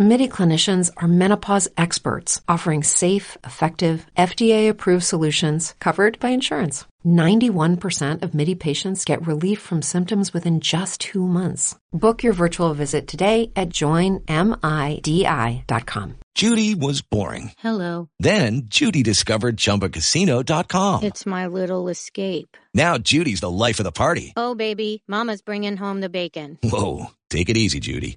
MIDI clinicians are menopause experts offering safe, effective, FDA approved solutions covered by insurance. 91% of MIDI patients get relief from symptoms within just two months. Book your virtual visit today at joinmidi.com. Judy was boring. Hello. Then Judy discovered ChumbaCasino.com. It's my little escape. Now Judy's the life of the party. Oh, baby, Mama's bringing home the bacon. Whoa, take it easy, Judy.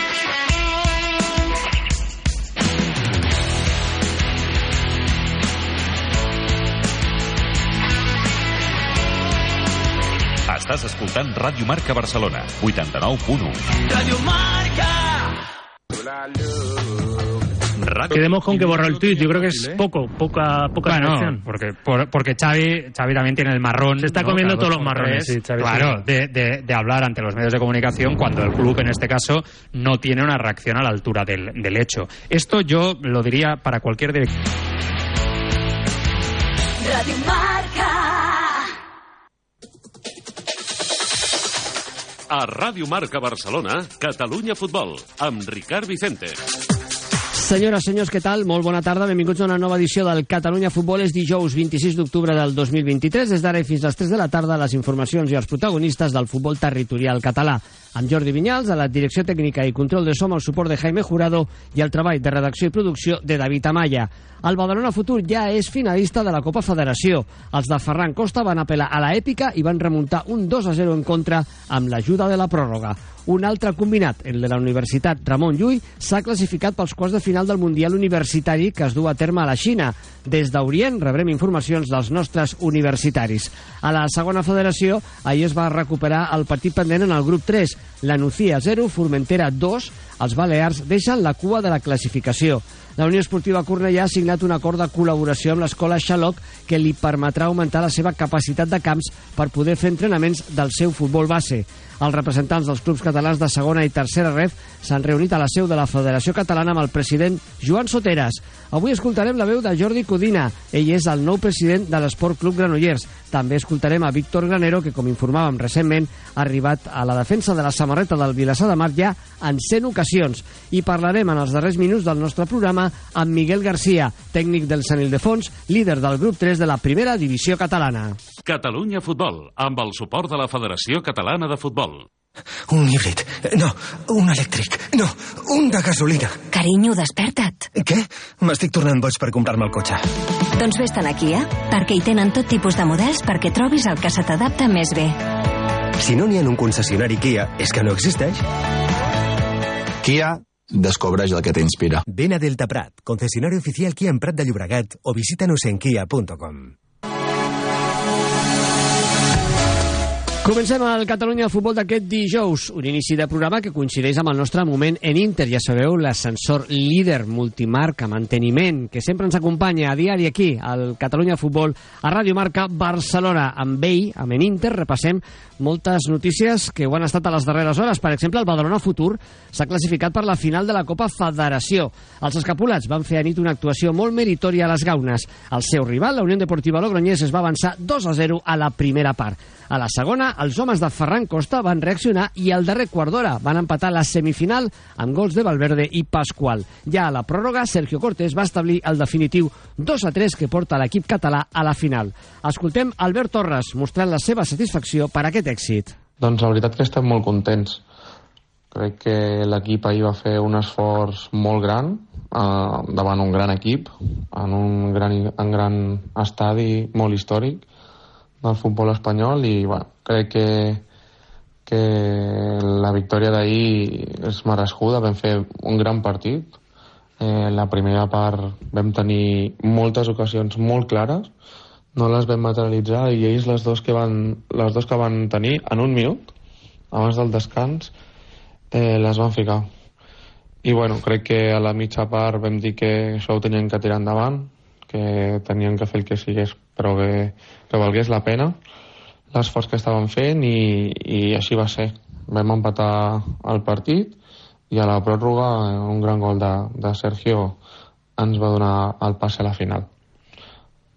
Estàs escoltant Ràdio Marca Barcelona, 89.1. Radio Marca. Quedemos con que borró el tweet. Yo creo que es poco, poca, poca Bueno, selección. porque, por- porque Xavi, Xavi también tiene el marrón. Se está ¿no? comiendo Cada todos los marrones, sí, Xavi, Claro, de, de- de hablar ante los medios de comunicación cuando el club, en este caso, no tiene una reacción a la altura del, del hecho. Esto yo lo diría para cualquier director. Radio Marca. A Ràdio Marca Barcelona, Catalunya Futbol, amb Ricard Vicente. Senyores, senyors, què tal? Molt bona tarda. Benvinguts a una nova edició del Catalunya Futbol. És dijous 26 d'octubre del 2023. Des d'ara fins les 3 de la tarda, les informacions i els protagonistes del futbol territorial català. Amb Jordi Vinyals, a la direcció tècnica i control de som, el suport de Jaime Jurado i el treball de redacció i producció de David Amaya. El Badalona Futur ja és finalista de la Copa Federació. Els de Ferran Costa van apel·lar a la èpica i van remuntar un 2 a 0 en contra amb l'ajuda de la pròrroga. Un altre combinat, el de la Universitat Ramon Llull, s'ha classificat pels quarts de final del Mundial Universitari que es du a terme a la Xina. Des d'Orient rebrem informacions dels nostres universitaris. A la segona federació, ahir es va recuperar el partit pendent en el grup 3. La Nucía 0, Formentera 2. Els Balears deixen la cua de la classificació. La Unió Esportiva Cornellà ha signat un acord de col·laboració amb l'escola Xaloc que li permetrà augmentar la seva capacitat de camps per poder fer entrenaments del seu futbol base. Els representants dels clubs catalans de segona i tercera ref s'han reunit a la seu de la Federació Catalana amb el president Joan Soteras. Avui escoltarem la veu de Jordi Codina. Ell és el nou president de l'Esport Club Granollers. També escoltarem a Víctor Granero, que, com informàvem recentment, ha arribat a la defensa de la samarreta del Vilassar de Mar ja en 100 ocasions. I parlarem en els darrers minuts del nostre programa amb Miguel Garcia, tècnic del Sant Ildefons, líder del grup 3 de la primera divisió catalana. Catalunya Futbol, amb el suport de la Federació Catalana de Futbol. Un híbrid. No, un elèctric. No, un de gasolina. Carinyo, desperta't. Què? M'estic tornant boig per comprar-me el cotxe. Doncs vés-te'n a Kia, perquè hi tenen tot tipus de models perquè trobis el que se t'adapta més bé. Si no n'hi ha en un concessionari Kia, és que no existeix. Kia, descobreix el que t'inspira. Ven a Delta Prat, concesionario oficial Kia en Prat de Llobregat o visítanos en kia.com. Comencem el Catalunya Futbol d'aquest dijous, un inici de programa que coincideix amb el nostre moment en Inter. Ja sabeu, l'ascensor líder multimarca, manteniment, que sempre ens acompanya a diari aquí, al Catalunya Futbol, a Ràdio Marca Barcelona. Amb ell, amb en Inter, repassem moltes notícies que ho han estat a les darreres hores. Per exemple, el Badalona Futur s'ha classificat per la final de la Copa Federació. Els escapulats van fer a nit una actuació molt meritòria a les gaunes. El seu rival, la Unió Deportiva Logroñés, es va avançar 2 a 0 a la primera part. A la segona, els homes de Ferran Costa van reaccionar i al darrer quart d'hora van empatar la semifinal amb gols de Valverde i Pasqual. Ja a la pròrroga, Sergio Cortés va establir el definitiu 2 a 3 que porta l'equip català a la final. Escoltem Albert Torres mostrant la seva satisfacció per aquest èxit. Doncs la veritat que estem molt contents. Crec que l'equip ahir va fer un esforç molt gran eh, davant un gran equip, en un gran, en gran estadi molt històric del futbol espanyol i bueno, crec que, que la victòria d'ahir és merescuda, vam fer un gran partit. Eh, la primera part vam tenir moltes ocasions molt clares, no les vam materialitzar i ells les dos que van, les dos que van tenir en un minut abans del descans eh, les van ficar. I bueno, crec que a la mitja part vam dir que això ho tenien que tirar endavant, que tenien que fer el que sigués però que, que valgués la pena l'esforç que estaven fent i, i així va ser. Vam empatar el partit i a la pròrroga un gran gol de, de Sergio ens va donar el passe a la final.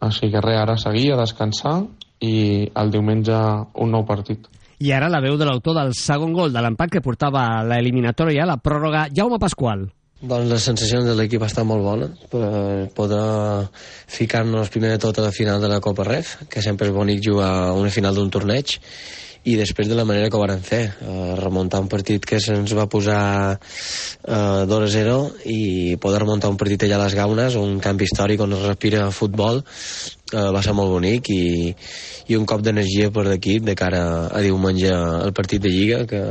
Així que res, ara seguir a descansar i el diumenge un nou partit. I ara la veu de l'autor del segon gol de l'empat que portava l'eliminatòria, la pròrroga, Jaume Pasqual. Doncs les sensacions de l'equip estan molt bones per poder ficar-nos primer de tot a la final de la Copa Ref, que sempre és bonic jugar a una final d'un torneig, i després de la manera que ho van fer, eh, remuntar un partit que se'ns va posar eh, 2 a 0 i poder remuntar un partit allà a les Gaunes, un canvi històric on es respira futbol, eh, va ser molt bonic i, i un cop d'energia per l'equip de cara a diumenge al partit de Lliga que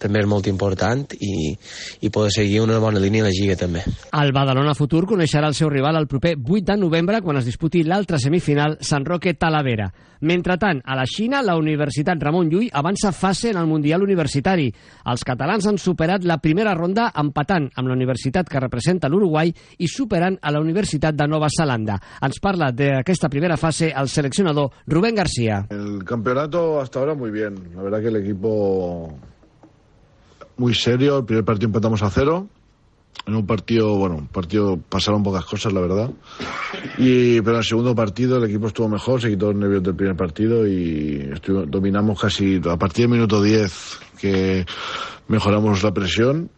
també és molt important i, i poder seguir una bona línia a la Lliga també. El Badalona Futur coneixerà el seu rival el proper 8 de novembre quan es disputi l'altra semifinal Sant Roque Talavera. Mentretant, a la Xina, la Universitat Ramon Llull avança fase en el Mundial Universitari. Els catalans han superat la primera ronda empatant amb la universitat que representa l'Uruguai i superant a la Universitat de Nova Zelanda. Ens parla d'aquesta primera fase el seleccionador Rubén García. El campeonato hasta ahora muy bien. La verdad que el equipo muy serio. El primer partido empatamos a cero. En un partido, bueno, un partido pasaron pocas cosas, la verdad. Y, pero en el segundo partido el equipo estuvo mejor, se quitó los nervios del primer partido y dominamos casi a partir del minuto 10 que mejoramos la presión.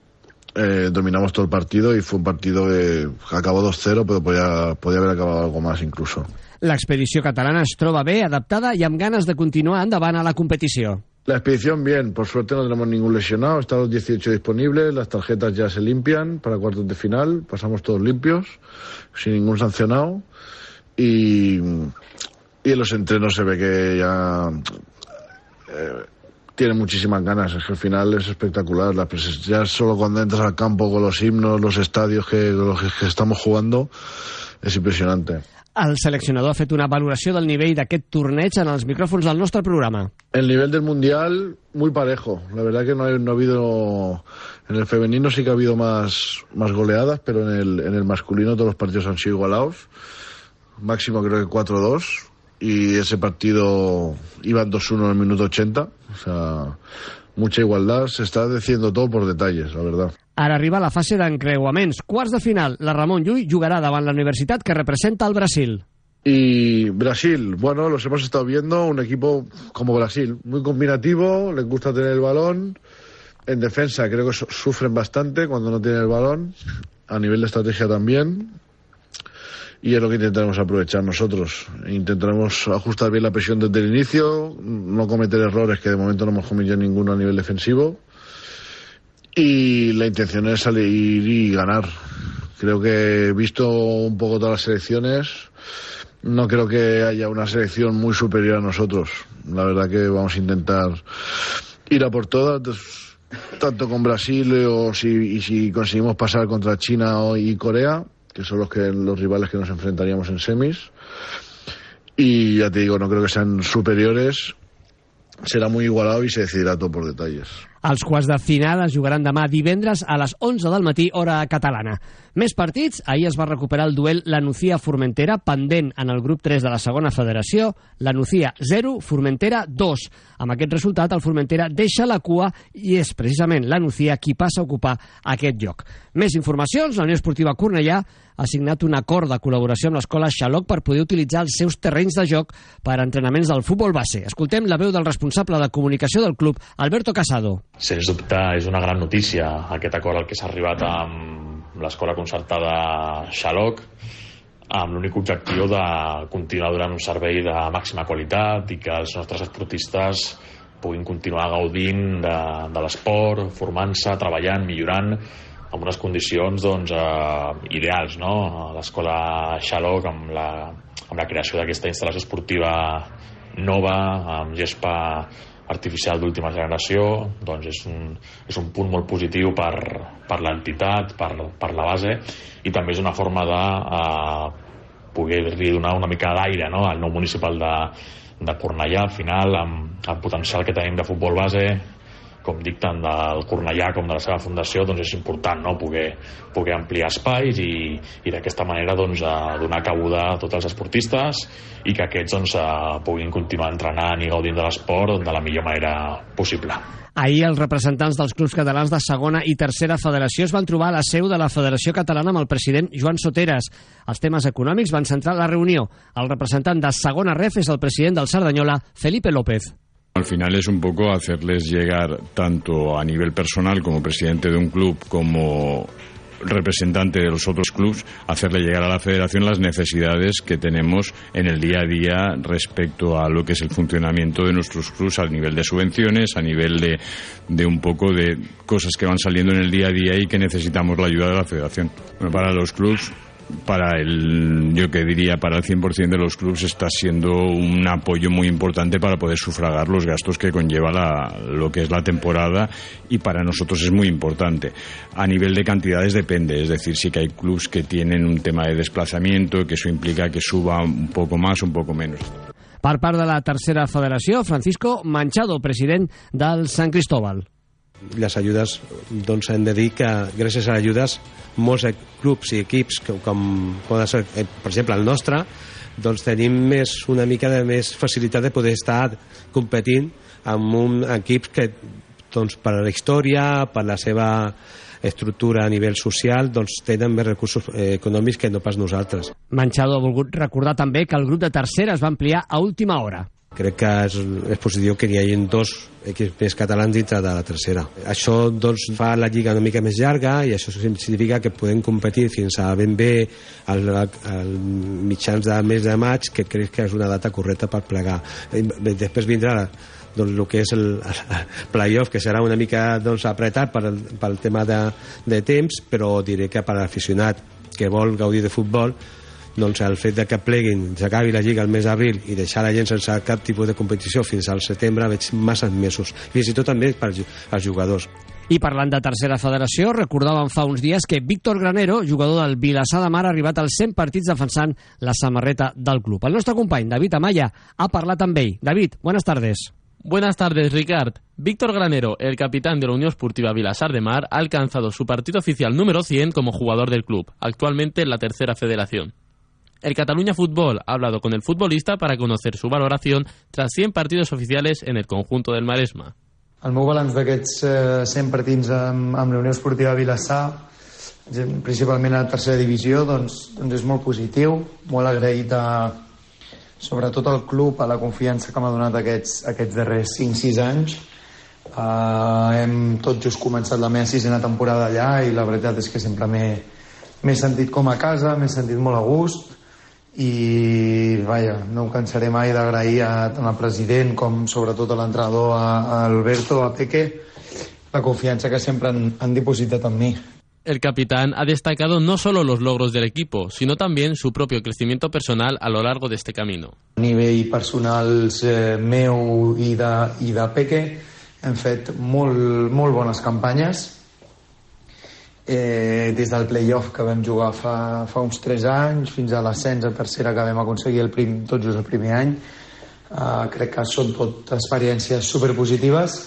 Eh, dominamos todo el partido y fue un partido que acabó 2-0, pero podía, podía haber acabado algo más incluso. L'expedició catalana es troba adaptada i amb ganes de continuar endavant a la competició. La expedición bien, por suerte no tenemos ningún lesionado, están los 18 disponibles, las tarjetas ya se limpian para cuartos de final, pasamos todos limpios, sin ningún sancionado. Y, en los entrenos se ve que ya eh, tienen muchísimas ganas, es que al final es espectacular, la ya solo cuando entras al campo con los himnos, los estadios que, los que estamos jugando, es impresionante. El seleccionador ha fet una valoració del nivell d'aquest torneig en els micròfons del nostre programa. El nivel del mundial muy parejo. La verdad que no, ha- no ha habido en el femenino sí que ha habido más, más goleadas, pero en el, en el masculino todos los partidos han sido igualados. Máximo creo que 4-2 y ese partido iban 2-1 en el minuto 80. O sea, mucha igualdad. Se está decidiendo todo por detalles, la verdad. Ara arriba la fase d'encreuaments. Quarts de final, la Ramon Llull jugarà davant la universitat que representa el Brasil. Y Brasil, bueno, los hemos estado viendo, un equipo como Brasil, muy combinativo, les gusta tener el balón. En defensa creo que su- sufren bastante cuando no tienen el balón, a nivel de estrategia también. Y es lo que intentaremos aprovechar nosotros. Intentaremos ajustar bien la presión desde el inicio, no cometer errores que de momento no hemos cometido ninguno a nivel defensivo. Y la intención es salir y ganar. Creo que visto un poco todas las selecciones. No creo que haya una selección muy superior a nosotros. La verdad que vamos a intentar ir a por todas, tanto con Brasil eh, o si, y si conseguimos pasar contra China y Corea, que son los, que, los rivales que nos enfrentaríamos en semis. Y ya te digo, no creo que sean superiores. Será muy igualado y se decidirá todo por detalles. Els quarts de final es jugaran demà divendres a les 11 del matí, hora catalana. Més partits, ahir es va recuperar el duel La Nucía-Formentera, pendent en el grup 3 de la segona federació, La Nucía 0, Formentera 2. Amb aquest resultat, el Formentera deixa la cua i és precisament La Nucía qui passa a ocupar aquest lloc. Més informacions, la Unió Esportiva Cornellà ha signat un acord de col·laboració amb l'escola Xaloc per poder utilitzar els seus terrenys de joc per a entrenaments del futbol base. Escoltem la veu del responsable de comunicació del club, Alberto Casado. Sens dubte és una gran notícia aquest acord al que s'ha arribat amb l'escola concertada Xaloc amb l'únic objectiu de continuar donant un servei de màxima qualitat i que els nostres esportistes puguin continuar gaudint de, de l'esport, formant-se, treballant, millorant amb unes condicions doncs, eh, ideals. No? L'escola Xaloc amb la, amb la creació d'aquesta instal·lació esportiva nova, amb gespa artificial d'última generació doncs és, un, és un punt molt positiu per, per l'entitat, per, per la base i també és una forma de eh, poder-li donar una mica d'aire no? al nou municipal de, de Cornellà al final amb el potencial que tenim de futbol base com dic, tant del Cornellà com de la seva fundació, doncs és important no? poder, poder ampliar espais i, i d'aquesta manera doncs, donar cabuda a tots els esportistes i que aquests doncs, puguin continuar entrenant i gaudint de l'esport de la millor manera possible. Ahir els representants dels clubs catalans de segona i tercera federació es van trobar a la seu de la Federació Catalana amb el president Joan Soteres. Els temes econòmics van centrar la reunió. El representant de segona ref és el president del Sardanyola, Felipe López. Al final es un poco hacerles llegar tanto a nivel personal como presidente de un club como representante de los otros clubes, hacerle llegar a la federación las necesidades que tenemos en el día a día respecto a lo que es el funcionamiento de nuestros clubes a nivel de subvenciones, a nivel de, de un poco de cosas que van saliendo en el día a día y que necesitamos la ayuda de la federación. Bueno, para los clubes para el, yo que diría, para el 100% de los clubes está siendo un apoyo muy importante para poder sufragar los gastos que conlleva la, lo que es la temporada y para nosotros es muy importante. A nivel de cantidades depende, es decir, sí que hay clubes que tienen un tema de desplazamiento, que eso implica que suba un poco más, un poco menos. Per part de la tercera federació, Francisco Manchado, president del Sant Cristóbal. Les ajudes doncs hem de dir que gràcies a ajudes molts clubs i equips com, com poden ser, eh, per exemple el nostre doncs tenim més, una mica de més facilitat de poder estar competint amb un equip que doncs, per la història, per la seva estructura a nivell social doncs tenen més recursos eh, econòmics que no pas nosaltres. Manchado ha volgut recordar també que el grup de tercera es va ampliar a última hora. Crec que és, és positiu que hi hagi dos equips més catalans dintre de la tercera. Això doncs, fa la lliga una mica més llarga i això significa que podem competir fins a ben bé al, al mitjans de mes de maig, que crec que és una data correcta per plegar. Després vindrà doncs, el que és el, el playoff, que serà una mica doncs, apretat pel, pel tema de, de temps, però diré que per l'aficionat que vol gaudir de futbol doncs el fet de que pleguin, s'acabi la Lliga el mes d'abril i deixar la gent sense cap tipus de competició fins al setembre veig massa mesos, fins i tot també per als jugadors. I parlant de tercera federació, recordàvem fa uns dies que Víctor Granero, jugador del Vilassar de Mar, ha arribat als 100 partits defensant la samarreta del club. El nostre company, David Amaya, ha parlat amb ell. David, buenas tardes. Buenas tardes, Ricard. Víctor Granero, el capitán de la Unión Esportiva Vilasar de Mar, ha alcanzado su partido oficial número 100 como jugador del club, actualmente en la tercera federación. El Cataluña Fútbol ha hablado con el futbolista para conocer su valoración tras 100 partidos oficiales en el conjunto del Maresma. El meu balanç d'aquests eh, 100 partits amb, amb la Unió Esportiva Vilassar, principalment a la tercera divisió, doncs, doncs és molt positiu, molt agraït a, sobretot al club, a la confiança que m'ha donat aquests, aquests darrers 5-6 anys. Uh, hem tot just començat la meva sisena temporada allà i la veritat és que sempre m'he sentit com a casa, m'he sentit molt a gust, i vaja, no em cansaré mai d'agrair tant al president com sobretot a l'entrenador a, a Alberto, a Peque la confianza que siempre han, han depositado en mí. El capitán ha destacado no solo los logros del equipo, sino también su propio crecimiento personal a lo largo de este camino. A nivell personal eh, meu i de, i de Peque hem fet molt, molt bones campanyes eh, des del playoff que vam jugar fa, fa uns 3 anys fins a l'ascens a tercera que vam aconseguir el prim, tot just el primer any. Eh, crec que són tot experiències superpositives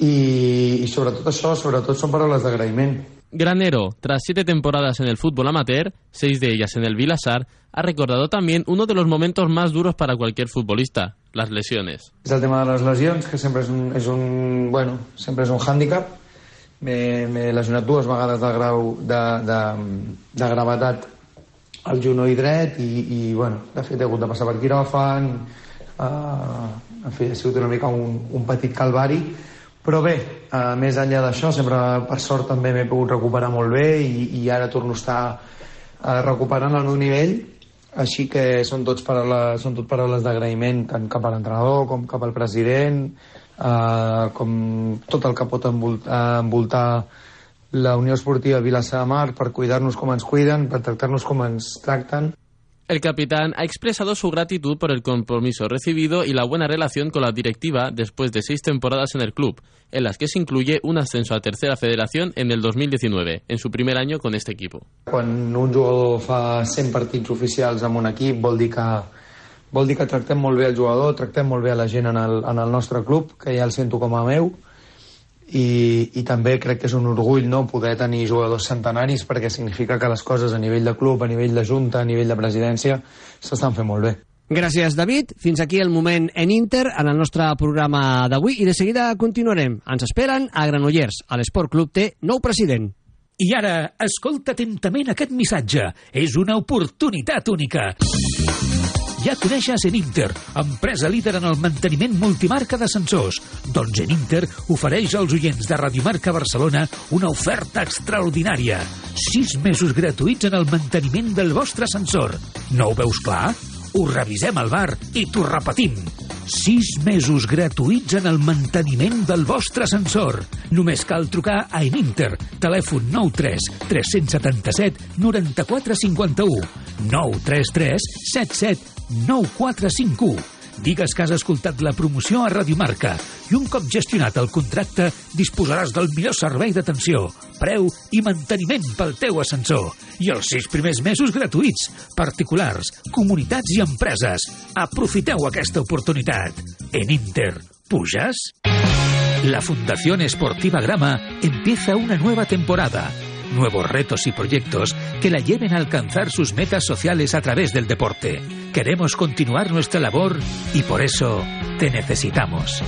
i, i sobretot això, sobretot són paraules d'agraïment. Granero, tras siete temporadas en el fútbol amateur, seis de ellas en el Vilasar, ha recordado también uno de los momentos más duros para cualquier futbolista, las lesiones. És el tema de les lesions, que sempre és un, és un, bueno, sempre és un hàndicap, m'he lesionat dues vegades de grau de, de, de gravetat al genoll dret i, i bueno, de fet he hagut de passar per quiròfan uh, en fi, ha sigut una mica un, un petit calvari. Però bé, uh, més enllà d'això sempre per sort també m'he pogut recuperar molt bé i, i ara torno a estar uh, recuperant el meu nivell. Així que són, tots paraules, són tot paraules d'agraïment tant cap a l'entrenador com cap al president eh, com tot el que pot envoltar, envoltar la Unió Esportiva Vilassar de Mar per cuidar-nos com ens cuiden, per tractar-nos com ens tracten. El capitán ha expresado su gratitud por el compromiso recibido y la buena relación con la directiva después de seis temporadas en el club, en las que se incluye un ascenso a tercera federación en el 2019, en su primer año con este equipo. Quan un jugador fa 100 partits oficials amb un equip vol dir que vol dir que tractem molt bé el jugador, tractem molt bé a la gent en el, en el nostre club, que ja el sento com a meu, i, i també crec que és un orgull no, poder tenir jugadors centenaris perquè significa que les coses a nivell de club, a nivell de junta, a nivell de presidència s'estan fent molt bé. Gràcies, David. Fins aquí el moment en Inter en el nostre programa d'avui i de seguida continuarem. Ens esperen a Granollers. A l'Esport Club té nou president. I ara, escolta atentament aquest missatge. És una oportunitat única. Ja coneixes en Inter, empresa líder en el manteniment multimarca d'ascensors. Doncs en Inter ofereix als oients de Radiomarca Barcelona una oferta extraordinària. Sis mesos gratuïts en el manteniment del vostre ascensor. No ho veus clar? Ho revisem al bar i t'ho repetim. Sis mesos gratuïts en el manteniment del vostre ascensor. Només cal trucar a Eninter. Telèfon 93 377 94 51 933 77 9451. Digues que has escoltat la promoció a Radiomarca i un cop gestionat el contracte disposaràs del millor servei d'atenció, preu i manteniment pel teu ascensor. I els sis primers mesos gratuïts. Particulars, comunitats i empreses. Aprofiteu aquesta oportunitat. En Inter, ¿pujas? La Fundación Esportiva Grama empieza una nueva temporada nuevos retos y proyectos que la lleven a alcanzar sus metas sociales a través del deporte. Queremos continuar nuestra labor y por eso te necesitamos.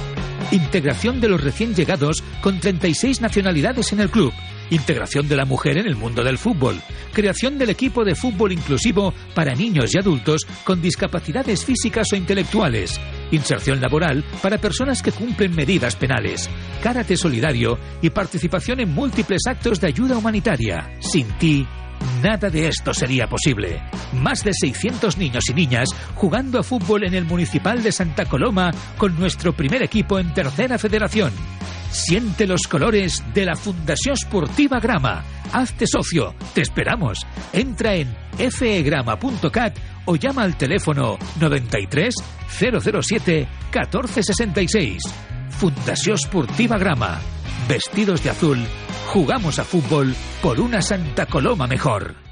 Integración de los recién llegados con 36 nacionalidades en el club. Integración de la mujer en el mundo del fútbol. Creación del equipo de fútbol inclusivo para niños y adultos con discapacidades físicas o intelectuales. Inserción laboral para personas que cumplen medidas penales. Karate solidario y participación en múltiples actos de ayuda humanitaria. Sin ti, Nada de esto sería posible. Más de 600 niños y niñas jugando a fútbol en el Municipal de Santa Coloma con nuestro primer equipo en Tercera Federación. Siente los colores de la Fundación Esportiva Grama. Hazte socio. Te esperamos. Entra en fegrama.cat o llama al teléfono 93 007 1466. Fundación Esportiva Grama. Vestidos de azul, jugamos a fútbol por una Santa Coloma mejor.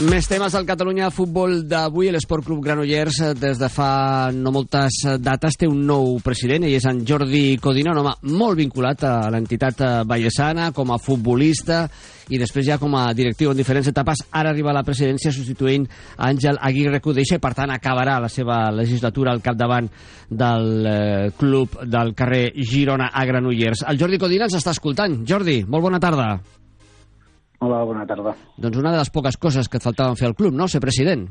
Més temes al Catalunya Futbol d'avui. L'Esport Club Granollers, eh, des de fa no moltes dates, té un nou president. Ell és en Jordi Codina, un home molt vinculat a l'entitat eh, ballesana, com a futbolista i després ja com a directiu en diferents etapes. Ara arriba a la presidència substituint Àngel Aguirre Cudeixa i, per tant, acabarà la seva legislatura al capdavant del eh, club del carrer Girona a Granollers. El Jordi Codina ens està escoltant. Jordi, molt bona tarda. Hola, bona tarda. Doncs una de les poques coses que et faltaven fer al club, no?, ser president.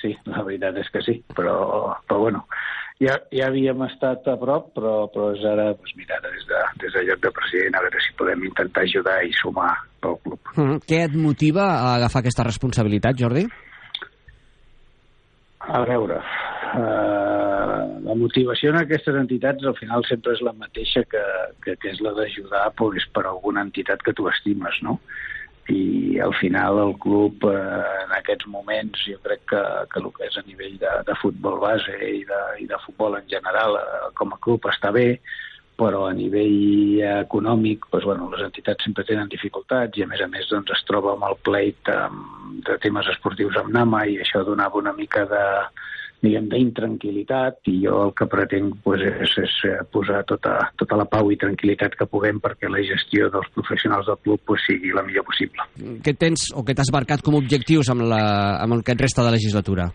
Sí, la veritat és que sí, però, però bueno, ja, ja havíem estat a prop, però, però és ara, doncs mira, des de, des de lloc de president, a veure si podem intentar ajudar i sumar pel club. Mm -hmm. Què et motiva a agafar aquesta responsabilitat, Jordi? A veure, eh, la motivació en aquestes entitats al final sempre és la mateixa que, que, que és la d'ajudar pues, per alguna entitat que tu estimes, no? i al final el club eh, en aquests moments jo crec que, que el que és a nivell de, de futbol base i de, i de futbol en general eh, com a club està bé però a nivell econòmic doncs, bueno, les entitats sempre tenen dificultats i a més a més doncs, es troba amb el pleit um, de temes esportius amb Nama i això donava una mica de, diguem, d'intranquil·litat i jo el que pretenc pues, és, és posar tota, tota la pau i tranquil·litat que puguem perquè la gestió dels professionals del club pues, sigui la millor possible. Què tens o què t'has marcat com a objectius amb, la, amb el que et resta de legislatura?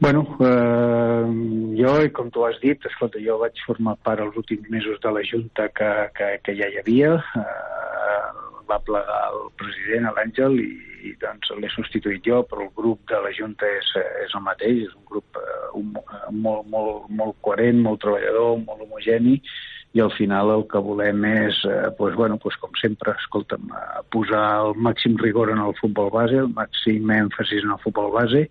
Bueno, eh, jo, com tu has dit, escolta, jo vaig formar part els últims mesos de la Junta que, que, que ja hi havia, eh, va plegar el president, l'Àngel, i, i doncs l'he substituït jo, però el grup de la Junta és, és el mateix, és un grup eh, un, molt, molt, molt coherent, molt treballador, molt homogeni, i al final el que volem és, eh, pues, bueno, pues, com sempre, escolta'm, eh, posar el màxim rigor en el futbol base, el màxim èmfasis en el futbol base,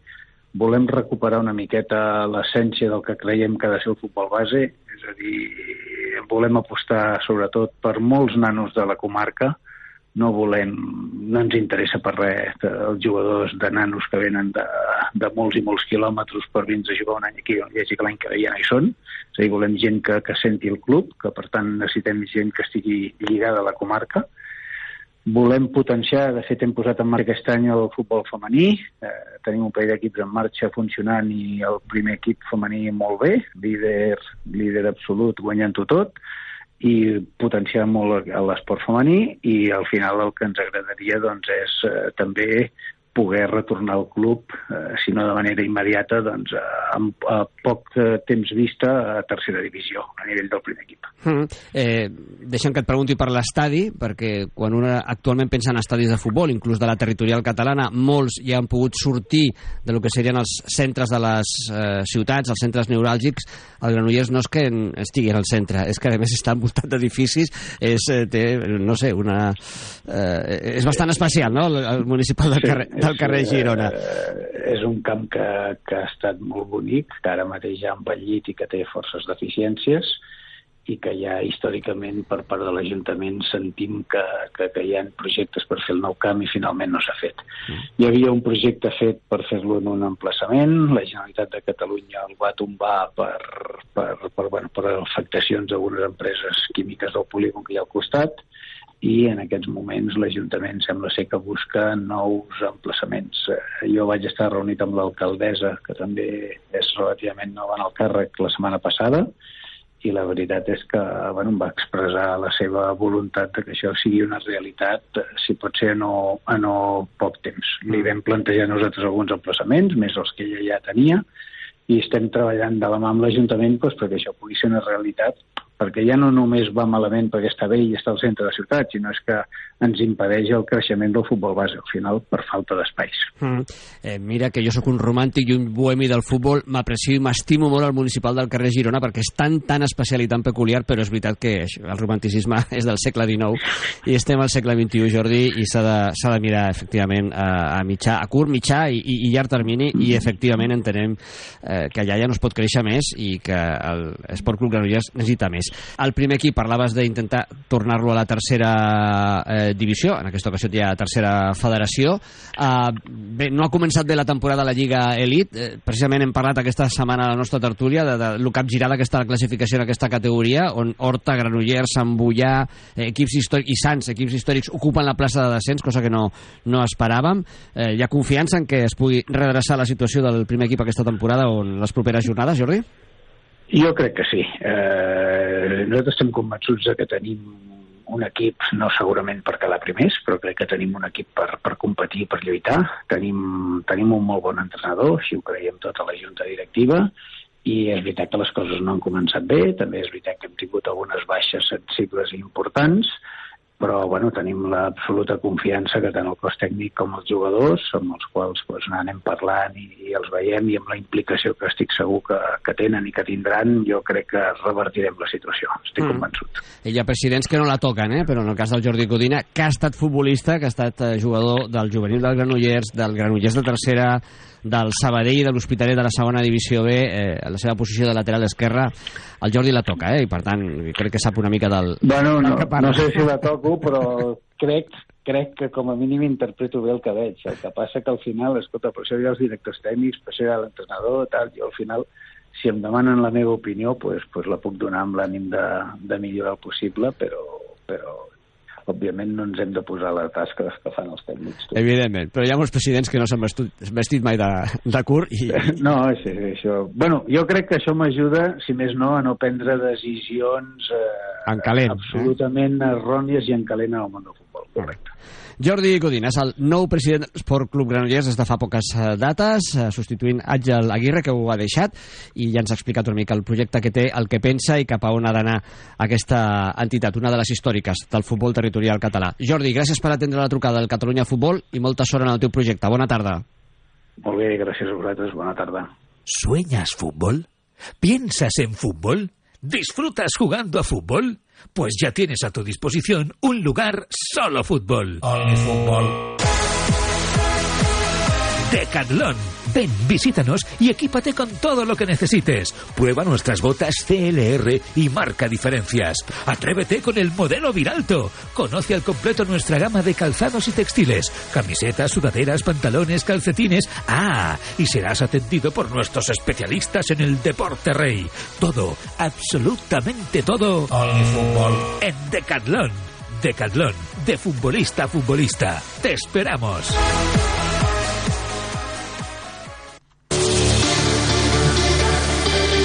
volem recuperar una miqueta l'essència del que creiem que ha de ser el futbol base, és a dir, volem apostar sobretot per molts nanos de la comarca, no volem, no ens interessa per res els jugadors de nanos que venen de, de molts i molts quilòmetres per vindre a jugar un any aquí on hi hagi que l'any que ve ja no hi són. És a dir, volem gent que, que senti el club, que per tant necessitem gent que estigui lligada a la comarca. Volem potenciar, de fet hem posat en marxa aquest any el futbol femení, eh, tenim un parell d'equips en marxa funcionant i el primer equip femení molt bé, líder, líder absolut guanyant-ho tot, i potenciar molt l'esport femení i al final el que ens agradaria doncs, és eh, també poder retornar al club, eh, si no de manera immediata, doncs, a, a poc eh, temps vista a tercera divisió, a nivell del primer equip. Mm. Eh, deixa'm que et pregunti per l'estadi, perquè quan un actualment pensa en estadis de futbol, inclús de la territorial catalana, molts ja han pogut sortir de lo que serien els centres de les eh, ciutats, els centres neuràlgics. El Granollers no és que estigui al centre, és que a més està envoltat d'edificis, és, eh, té, no sé, una... Eh, és bastant especial, no?, el, el municipal del carrer, del carrer Girona. Eh, és un camp que, que ha estat molt bonic, que ara mateix ja ha envellit i que té forces deficiències, i que ja històricament per part de l'Ajuntament sentim que, que, que hi ha projectes per fer el nou camp i finalment no s'ha fet. Mm. Hi havia un projecte fet per fer-lo en un emplaçament, la Generalitat de Catalunya el va tombar per, per, per, bueno, per afectacions d'algunes empreses químiques del polígon que hi ha al costat, i en aquests moments l'Ajuntament sembla ser que busca nous emplaçaments. Eh, jo vaig estar reunit amb l'alcaldessa, que també és relativament nova en el càrrec la setmana passada, i la veritat és que bueno, va expressar la seva voluntat de que això sigui una realitat, si pot ser no, a no poc temps. Li vam plantejar nosaltres alguns emplaçaments, més els que ella ja tenia, i estem treballant de la mà amb l'Ajuntament doncs, perquè això pugui ser una realitat perquè ja no només va malament perquè està bé i està al centre de la ciutat, sinó és que ens impedeix el creixement del futbol base, al final, per falta d'espais. Mm. Eh, mira que jo sóc un romàntic i un bohemi del futbol, m'aprecio i m'estimo molt al municipal del carrer Girona perquè és tan, tan especial i tan peculiar, però és veritat que el romanticisme és del segle XIX i estem al segle XXI, Jordi, i s'ha de, de mirar, efectivament, a, a, mitjà, a curt, mitjà i, i, i llarg termini, i efectivament entenem eh, que allà ja no es pot créixer més i que l'Esport Club Granollers necessita més més. El primer equip, parlaves d'intentar tornar-lo a la tercera eh, divisió, en aquesta ocasió ja tercera federació. Eh, bé, no ha començat bé la temporada a la Lliga Elite, eh, precisament hem parlat aquesta setmana a la nostra tertúlia de, de lo capgirada que està la classificació en aquesta categoria, on Horta, Granollers, Sant Bullà, eh, equips històrics i Sants, equips històrics, ocupen la plaça de descens, cosa que no, no esperàvem. Eh, hi ha confiança en que es pugui redreçar la situació del primer equip aquesta temporada o en les properes jornades, Jordi? Jo crec que sí. Eh, nosaltres estem convençuts de que tenim un equip, no segurament per quedar primers, però crec que tenim un equip per, per competir, per lluitar. Tenim, tenim un molt bon entrenador, així ho creiem tota la junta directiva, i és veritat que les coses no han començat bé, també és veritat que hem tingut algunes baixes sensibles i importants, però bueno, tenim l'absoluta confiança que tant el cos tècnic com els jugadors, amb els quals pues, anem parlant i, i els veiem i amb la implicació que estic segur que, que tenen i que tindran, jo crec que revertirem la situació, estic mm. convençut. Hi ha presidents que no la toquen, eh? però en el cas del Jordi Codina, que ha estat futbolista, que ha estat eh, jugador del juvenil del Granollers, del Granollers de tercera, del Sabadell i de l'Hospitalet de la segona divisió B, eh, a la seva posició de lateral esquerra, el Jordi la toca, eh? i per tant crec que sap una mica del... Bueno, no, no sé si la toco, però crec crec que com a mínim interpreto bé el que veig. El que passa que al final, escolta, per això hi ha els directors tècnics, per això hi ha l'entrenador, tal, jo al final, si em demanen la meva opinió, pues, pues la puc donar amb l'ànim de, de millorar el possible, però, però òbviament no ens hem de posar la tasca que fan els tècnics. Tu. Evidentment, però hi ha molts presidents que no s'han vestit, vestit mai de, de curt i... No, sí, això... Bueno, jo crec que això m'ajuda, si més no, a no prendre decisions eh, en calent, absolutament eh? errònies i en calent en el món del futbol, correcte. Jordi Godín és el nou president del Sport Club Granollers des de fa poques eh, dates, eh, substituint Àngel Aguirre, que ho ha deixat, i ja ens ha explicat una mica el projecte que té, el que pensa i cap a on ha d'anar aquesta entitat, una de les històriques del futbol territorial català. Jordi, gràcies per atendre la trucada del Catalunya Futbol i molta sort en el teu projecte. Bona tarda. Molt bé, gràcies a vosaltres. Bona tarda. ¿Sueñas fútbol? ¿Piensas en fútbol? ¿Disfrutas jugando a fútbol? Pues ya tienes a tu disposición un lugar solo fútbol. Decathlon. Ven, visítanos y equípate con todo lo que necesites. Prueba nuestras botas CLR y marca diferencias. Atrévete con el modelo Viralto. Conoce al completo nuestra gama de calzados y textiles, camisetas, sudaderas, pantalones, calcetines. Ah, y serás atendido por nuestros especialistas en el deporte rey. Todo, absolutamente todo. Fútbol. En Decathlon. Decathlon, de futbolista a futbolista. Te esperamos.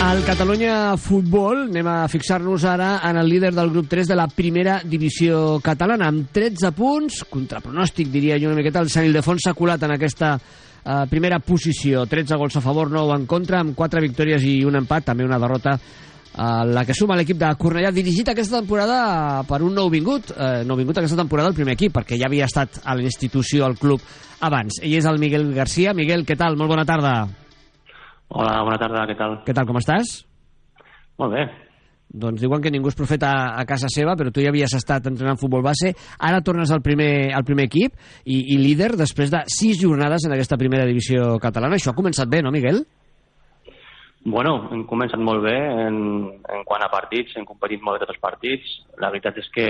Al Catalunya Futbol anem a fixar-nos ara en el líder del grup 3 de la primera divisió catalana amb 13 punts, contra pronòstic diria jo una miqueta, el Sant Ildefons s'ha colat en aquesta eh, primera posició. 13 gols a favor, 9 en contra amb 4 victòries i un empat, també una derrota eh, la que suma l'equip de Cornellà dirigit aquesta temporada per un nou vingut eh, nou vingut aquesta temporada el primer equip perquè ja havia estat a la institució, al club abans. Ell és el Miguel Garcia Miguel, què tal? Molt bona tarda Hola, bona tarda, què tal? Què tal, com estàs? Molt bé. Doncs diuen que ningú és profeta a casa seva, però tu ja havies estat entrenant futbol base, ara tornes al primer, al primer equip i, i líder després de sis jornades en aquesta primera divisió catalana. Això ha començat bé, no, Miguel? Bueno, hem començat molt bé en, en quant a partits, hem competit molt bé tots els partits. La veritat és que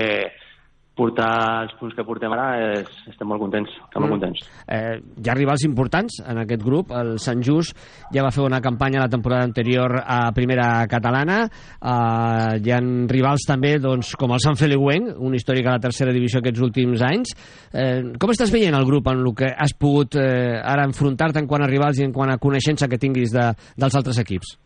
portar els punts que portem ara és, estem molt contents, estem molt contents. Eh, hi ha rivals importants en aquest grup. El Sant Just ja va fer una campanya la temporada anterior a primera catalana. Eh, hi ha rivals també doncs, com el Sant Feliuenc, un històric a la tercera divisió aquests últims anys. Eh, com estàs veient el grup en el que has pogut eh, ara enfrontar-te en quant a rivals i en quant a coneixença que tinguis de, dels altres equips?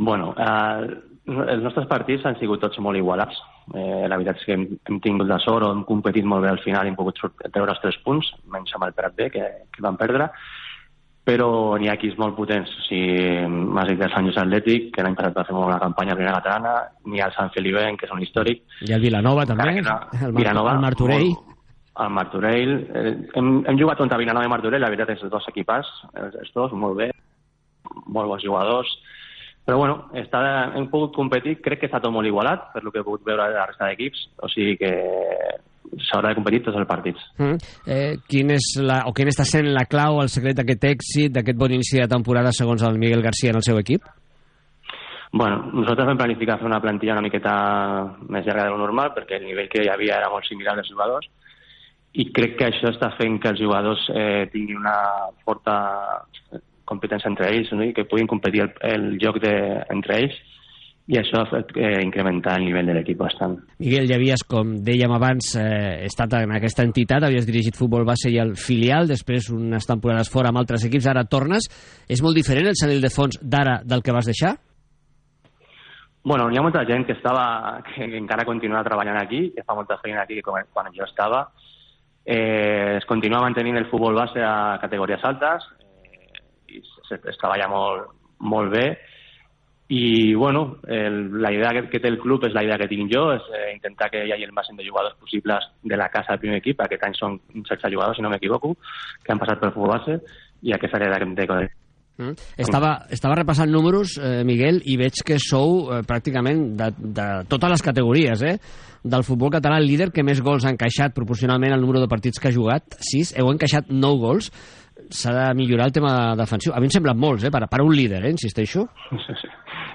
Bueno, eh, els nostres partits han sigut tots molt igualats. Eh, la veritat és que hem, hem tingut la sort, hem competit molt bé al final i hem pogut treure els tres punts, menys amb el Prat B, que, que van perdre, però n'hi ha equips molt potents. O sigui, m'has dit el Sant Josep Atlètic, que l'any passat va fer una campanya a primera catalana, n'hi ha el Sant Feliben, que és un històric. I el Vilanova també, no, el, Mar Vilanova, el Martorell. Molt, el Martorell. Eh, hem, hem jugat contra Vilanova i Martorell, la veritat és els dos equipats, els, els dos, molt bé, molt bons jugadors, però bueno, està, hem pogut competir, crec que està tot molt igualat, per lo que he pogut veure de la resta d'equips, o sigui que s'haurà de competir tots els partits. Mm. Eh, quin és la, o quin està sent la clau, el secret d'aquest èxit, d'aquest bon inici de temporada segons el Miguel García en el seu equip? Bueno, nosaltres vam planificar fer una plantilla una miqueta més llarga de lo normal perquè el nivell que hi havia era molt similar dels jugadors i crec que això està fent que els jugadors eh, tinguin una forta competència entre ells no? i que puguin competir el, el joc de, entre ells i això ha fet eh, incrementar el nivell de l'equip bastant. Miguel, ja havies, com dèiem abans, eh, estat en aquesta entitat, havies dirigit futbol base i el filial, després unes temporades fora amb altres equips, ara tornes. És molt diferent el Sant Ildefons d'ara del que vas deixar? Bueno, hi ha molta gent que estava, que encara continua treballant aquí, que fa molta feina aquí que quan, jo estava. Eh, es continua mantenint el futbol base a categories altes, es, treballa molt, molt bé, i bueno, el, la idea que, que té el club és la idea que tinc jo, és eh, intentar que hi hagi el màxim de jugadors possibles de la casa del primer equip, aquest any són 16 jugadors, si no m'equivoco, que han passat pel futbol base, i aquesta àrea de, de, Mm. Estava, estava repassant números, eh, Miguel, i veig que sou eh, pràcticament de, de totes les categories, eh? Del futbol català, el líder que més gols ha encaixat proporcionalment al número de partits que ha jugat, 6, heu encaixat 9 gols. S'ha de millorar el tema defensiu. A mi em semblen molts, eh? Per, per un líder, eh? Insisteixo.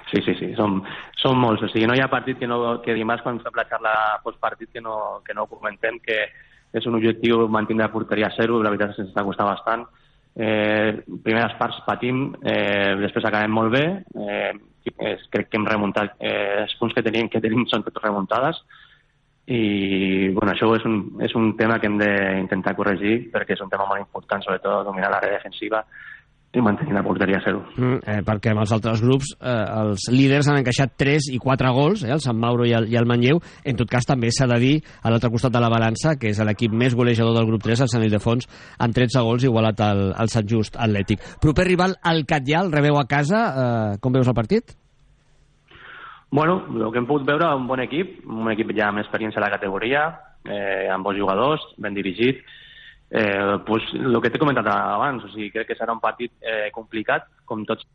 Sí, sí, sí, som, som molts. O sigui, no hi ha partit que, no, que dimarts quan fem la xarra postpartit que no, que no comentem, que és un objectiu mantenir la porteria a zero, la veritat és que ens està costant bastant eh, primeres parts patim, eh, després acabem molt bé, eh, crec que hem remuntat, eh, els punts que tenim, que tenim són totes remuntades, i bueno, això és un, és un tema que hem d'intentar corregir perquè és un tema molt important, sobretot dominar l'àrea defensiva i mantenir la porteria a zero. Mm, eh, perquè amb els altres grups eh, els líders han encaixat 3 i 4 gols, eh, el Sant Mauro i el, i el Manlleu. En tot cas, també s'ha de dir a l'altre costat de la balança, que és l'equip més golejador del grup 3, el Sant Ildefons, amb 13 gols igualat al, al Sant Just Atlètic. Proper rival, el Catllà, el rebeu a casa. Eh, com veus el partit? Bueno, el que hem pogut veure, un bon equip, un equip ja amb experiència a la categoria, eh, amb bons jugadors, ben dirigit, eh, pues, el que t'he comentat abans, o sigui, crec que serà un partit eh, complicat, com tots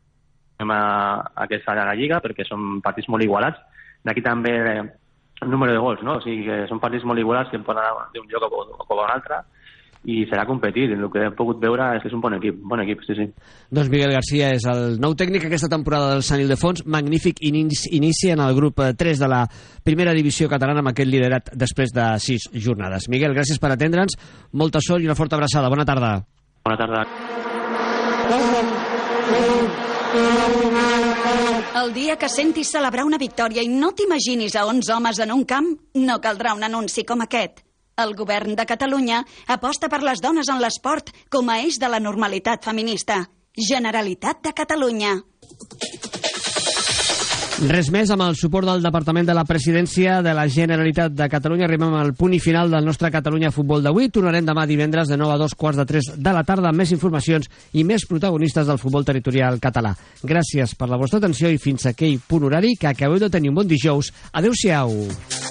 a, a aquesta de la Lliga perquè són partits molt igualats. D'aquí també eh, el número de gols, no? O sigui que són partits molt igualats que poden anar d'un lloc o, o a un altre i serà competir. El que hem pogut veure és que és un bon equip, bon equip, sí, sí. Doncs Miguel Garcia és el nou tècnic aquesta temporada del Sant Ildefons. Magnífic inici en el grup 3 de la primera divisió catalana amb aquest liderat després de 6 jornades. Miguel, gràcies per atendre'ns. Molta sort i una forta abraçada. Bona tarda. Bona tarda. El dia que sentis celebrar una victòria i no t'imaginis a 11 homes en un camp, no caldrà un anunci com aquest. El govern de Catalunya aposta per les dones en l'esport com a eix de la normalitat feminista. Generalitat de Catalunya. Res més amb el suport del Departament de la Presidència de la Generalitat de Catalunya. Arribem al punt i final del nostre Catalunya Futbol d'avui. Tornarem demà divendres de 9 a 2 quarts de 3 de la tarda amb més informacions i més protagonistes del futbol territorial català. Gràcies per la vostra atenció i fins a aquell punt horari que acabeu de tenir un bon dijous. Adéu-siau.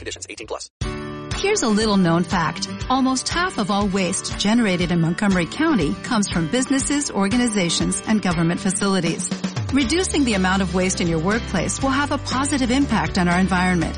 conditions. 18 plus. Here's a little known fact. Almost half of all waste generated in Montgomery County comes from businesses, organizations, and government facilities. Reducing the amount of waste in your workplace will have a positive impact on our environment.